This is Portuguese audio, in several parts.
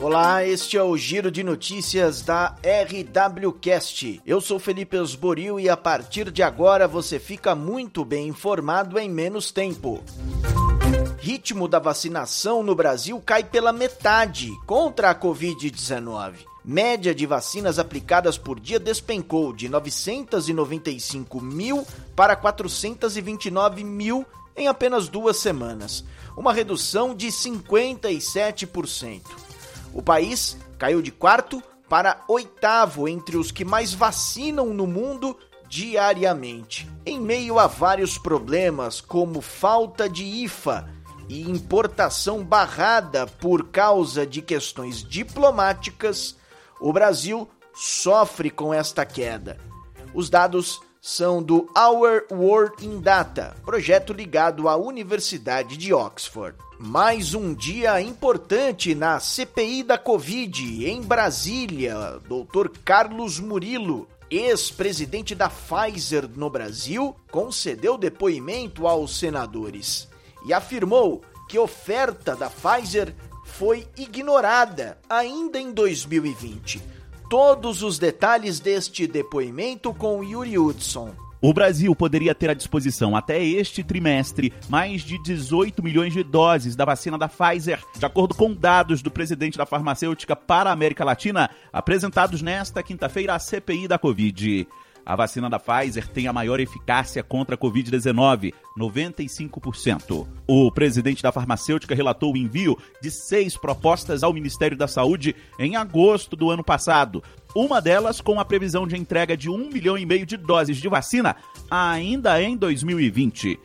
Olá, este é o Giro de Notícias da RWCast. Eu sou Felipe Osboril e a partir de agora você fica muito bem informado em menos tempo. Ritmo da vacinação no Brasil cai pela metade contra a Covid-19. Média de vacinas aplicadas por dia despencou de 995 mil para 429 mil em apenas duas semanas, uma redução de 57%. O país caiu de quarto para oitavo entre os que mais vacinam no mundo diariamente, em meio a vários problemas como falta de IFA e importação barrada por causa de questões diplomáticas. O Brasil sofre com esta queda. Os dados são do Our World in Data, projeto ligado à Universidade de Oxford. Mais um dia importante na CPI da Covid em Brasília. Dr. Carlos Murilo, ex-presidente da Pfizer no Brasil, concedeu depoimento aos senadores e afirmou que oferta da Pfizer foi ignorada ainda em 2020. Todos os detalhes deste depoimento com Yuri Hudson. O Brasil poderia ter à disposição até este trimestre mais de 18 milhões de doses da vacina da Pfizer, de acordo com dados do presidente da farmacêutica para a América Latina, apresentados nesta quinta-feira à CPI da Covid. A vacina da Pfizer tem a maior eficácia contra a Covid-19, 95%. O presidente da farmacêutica relatou o envio de seis propostas ao Ministério da Saúde em agosto do ano passado. Uma delas com a previsão de entrega de um milhão e meio de doses de vacina ainda em 2020.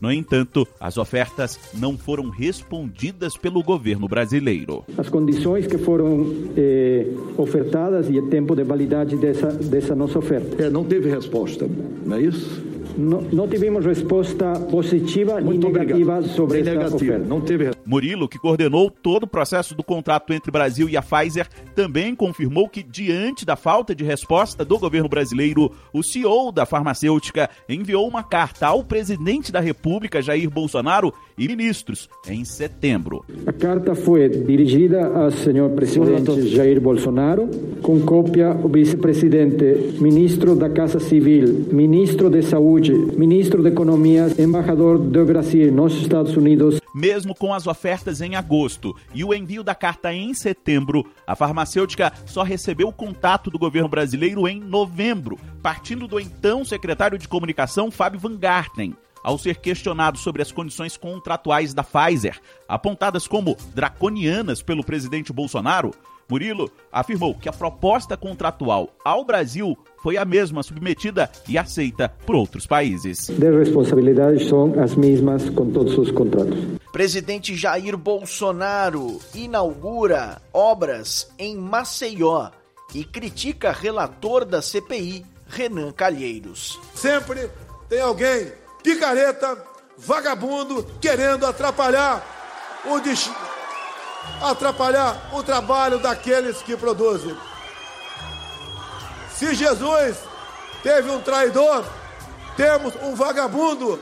No entanto, as ofertas não foram respondidas pelo governo brasileiro. As condições que foram eh, ofertadas e o tempo de validade dessa, dessa nossa oferta. É, não teve resposta, não é isso? Não, não tivemos resposta positiva Muito nem negativa obrigado. sobre Nem essa negativa, oferta. Não teve Murilo, que coordenou todo o processo do contrato entre Brasil e a Pfizer, também confirmou que, diante da falta de resposta do governo brasileiro, o CEO da farmacêutica enviou uma carta ao presidente da República, Jair Bolsonaro, e ministros em setembro. A carta foi dirigida ao senhor presidente Jair Bolsonaro, com cópia ao vice-presidente, ministro da Casa Civil, ministro de Saúde, ministro de Economia, embaixador do Brasil nos Estados Unidos, Mesmo com as ofertas em agosto e o envio da carta em setembro, a farmacêutica só recebeu o contato do governo brasileiro em novembro, partindo do então secretário de comunicação Fábio Van Garten. Ao ser questionado sobre as condições contratuais da Pfizer, apontadas como draconianas pelo presidente Bolsonaro, Murilo afirmou que a proposta contratual ao Brasil foi a mesma submetida e aceita por outros países. de responsabilidades são as mesmas com todos os contratos. Presidente Jair Bolsonaro inaugura obras em Maceió e critica relator da CPI, Renan Calheiros. Sempre tem alguém picareta, vagabundo, querendo atrapalhar o destino, atrapalhar o trabalho daqueles que produzem. Se Jesus teve um traidor, temos um vagabundo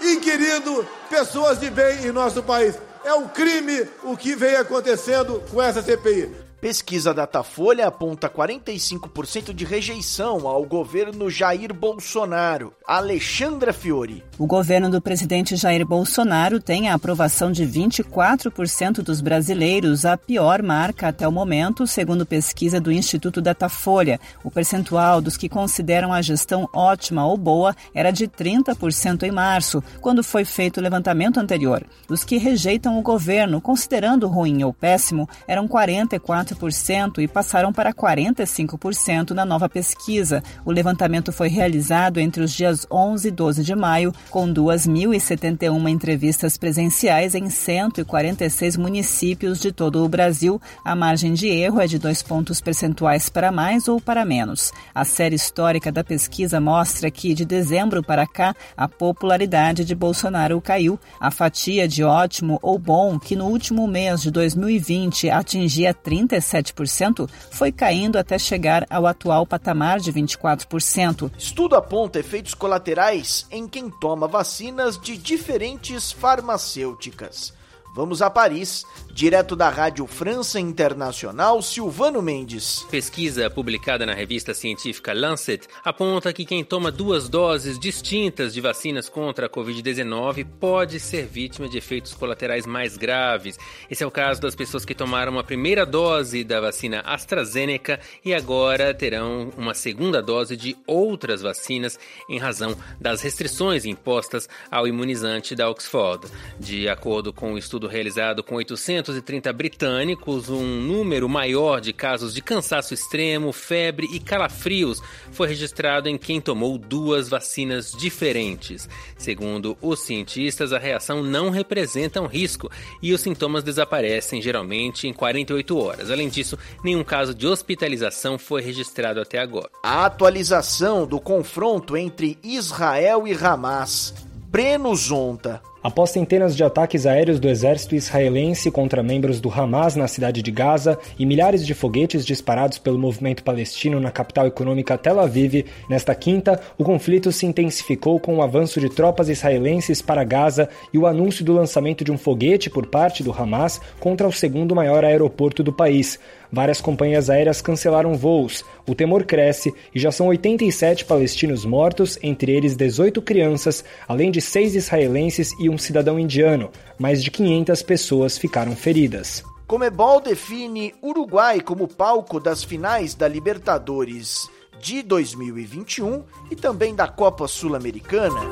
inquirindo pessoas de bem em nosso país. É um crime o que vem acontecendo com essa CPI. Pesquisa Datafolha aponta 45% de rejeição ao governo Jair Bolsonaro. Alexandra Fiore. O governo do presidente Jair Bolsonaro tem a aprovação de 24% dos brasileiros, a pior marca até o momento, segundo pesquisa do Instituto Datafolha. O percentual dos que consideram a gestão ótima ou boa era de 30% em março, quando foi feito o levantamento anterior. Os que rejeitam o governo, considerando ruim ou péssimo, eram 44%. 34% e passaram para 45% na nova pesquisa. O levantamento foi realizado entre os dias 11 e 12 de maio, com 2.071 entrevistas presenciais em 146 municípios de todo o Brasil. A margem de erro é de dois pontos percentuais para mais ou para menos. A série histórica da pesquisa mostra que, de dezembro para cá, a popularidade de Bolsonaro caiu. A fatia de ótimo ou bom, que no último mês de 2020 atingia 37%, foi caindo até chegar ao atual patamar de 24%. Estudo aponta efeitos colaterais em quem toma vacinas de diferentes farmacêuticas. Vamos a Paris, direto da Rádio França Internacional, Silvano Mendes. Pesquisa publicada na revista científica Lancet aponta que quem toma duas doses distintas de vacinas contra a Covid-19 pode ser vítima de efeitos colaterais mais graves. Esse é o caso das pessoas que tomaram a primeira dose da vacina AstraZeneca e agora terão uma segunda dose de outras vacinas em razão das restrições impostas ao imunizante da Oxford. De acordo com o estudo realizado com 830 britânicos, um número maior de casos de cansaço extremo, febre e calafrios foi registrado em quem tomou duas vacinas diferentes. Segundo os cientistas, a reação não representa um risco e os sintomas desaparecem geralmente em 48 horas. Além disso, nenhum caso de hospitalização foi registrado até agora. A atualização do confronto entre Israel e Hamas. Breno Zonta. Após centenas de ataques aéreos do exército israelense contra membros do Hamas na cidade de Gaza e milhares de foguetes disparados pelo movimento palestino na capital econômica Tel Aviv, nesta quinta, o conflito se intensificou com o avanço de tropas israelenses para Gaza e o anúncio do lançamento de um foguete por parte do Hamas contra o segundo maior aeroporto do país. Várias companhias aéreas cancelaram voos. O temor cresce e já são 87 palestinos mortos, entre eles 18 crianças, além de seis israelenses e um cidadão indiano. Mais de 500 pessoas ficaram feridas. Comebol define Uruguai como palco das finais da Libertadores de 2021 e também da Copa Sul-Americana.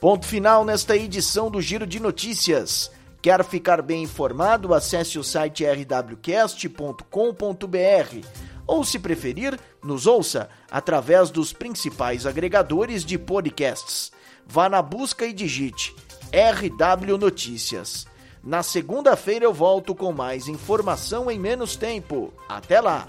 Ponto final nesta edição do Giro de Notícias. Quer ficar bem informado? Acesse o site rwcast.com.br ou, se preferir, nos ouça através dos principais agregadores de podcasts. Vá na busca e digite RW Notícias. Na segunda-feira eu volto com mais informação em menos tempo. Até lá!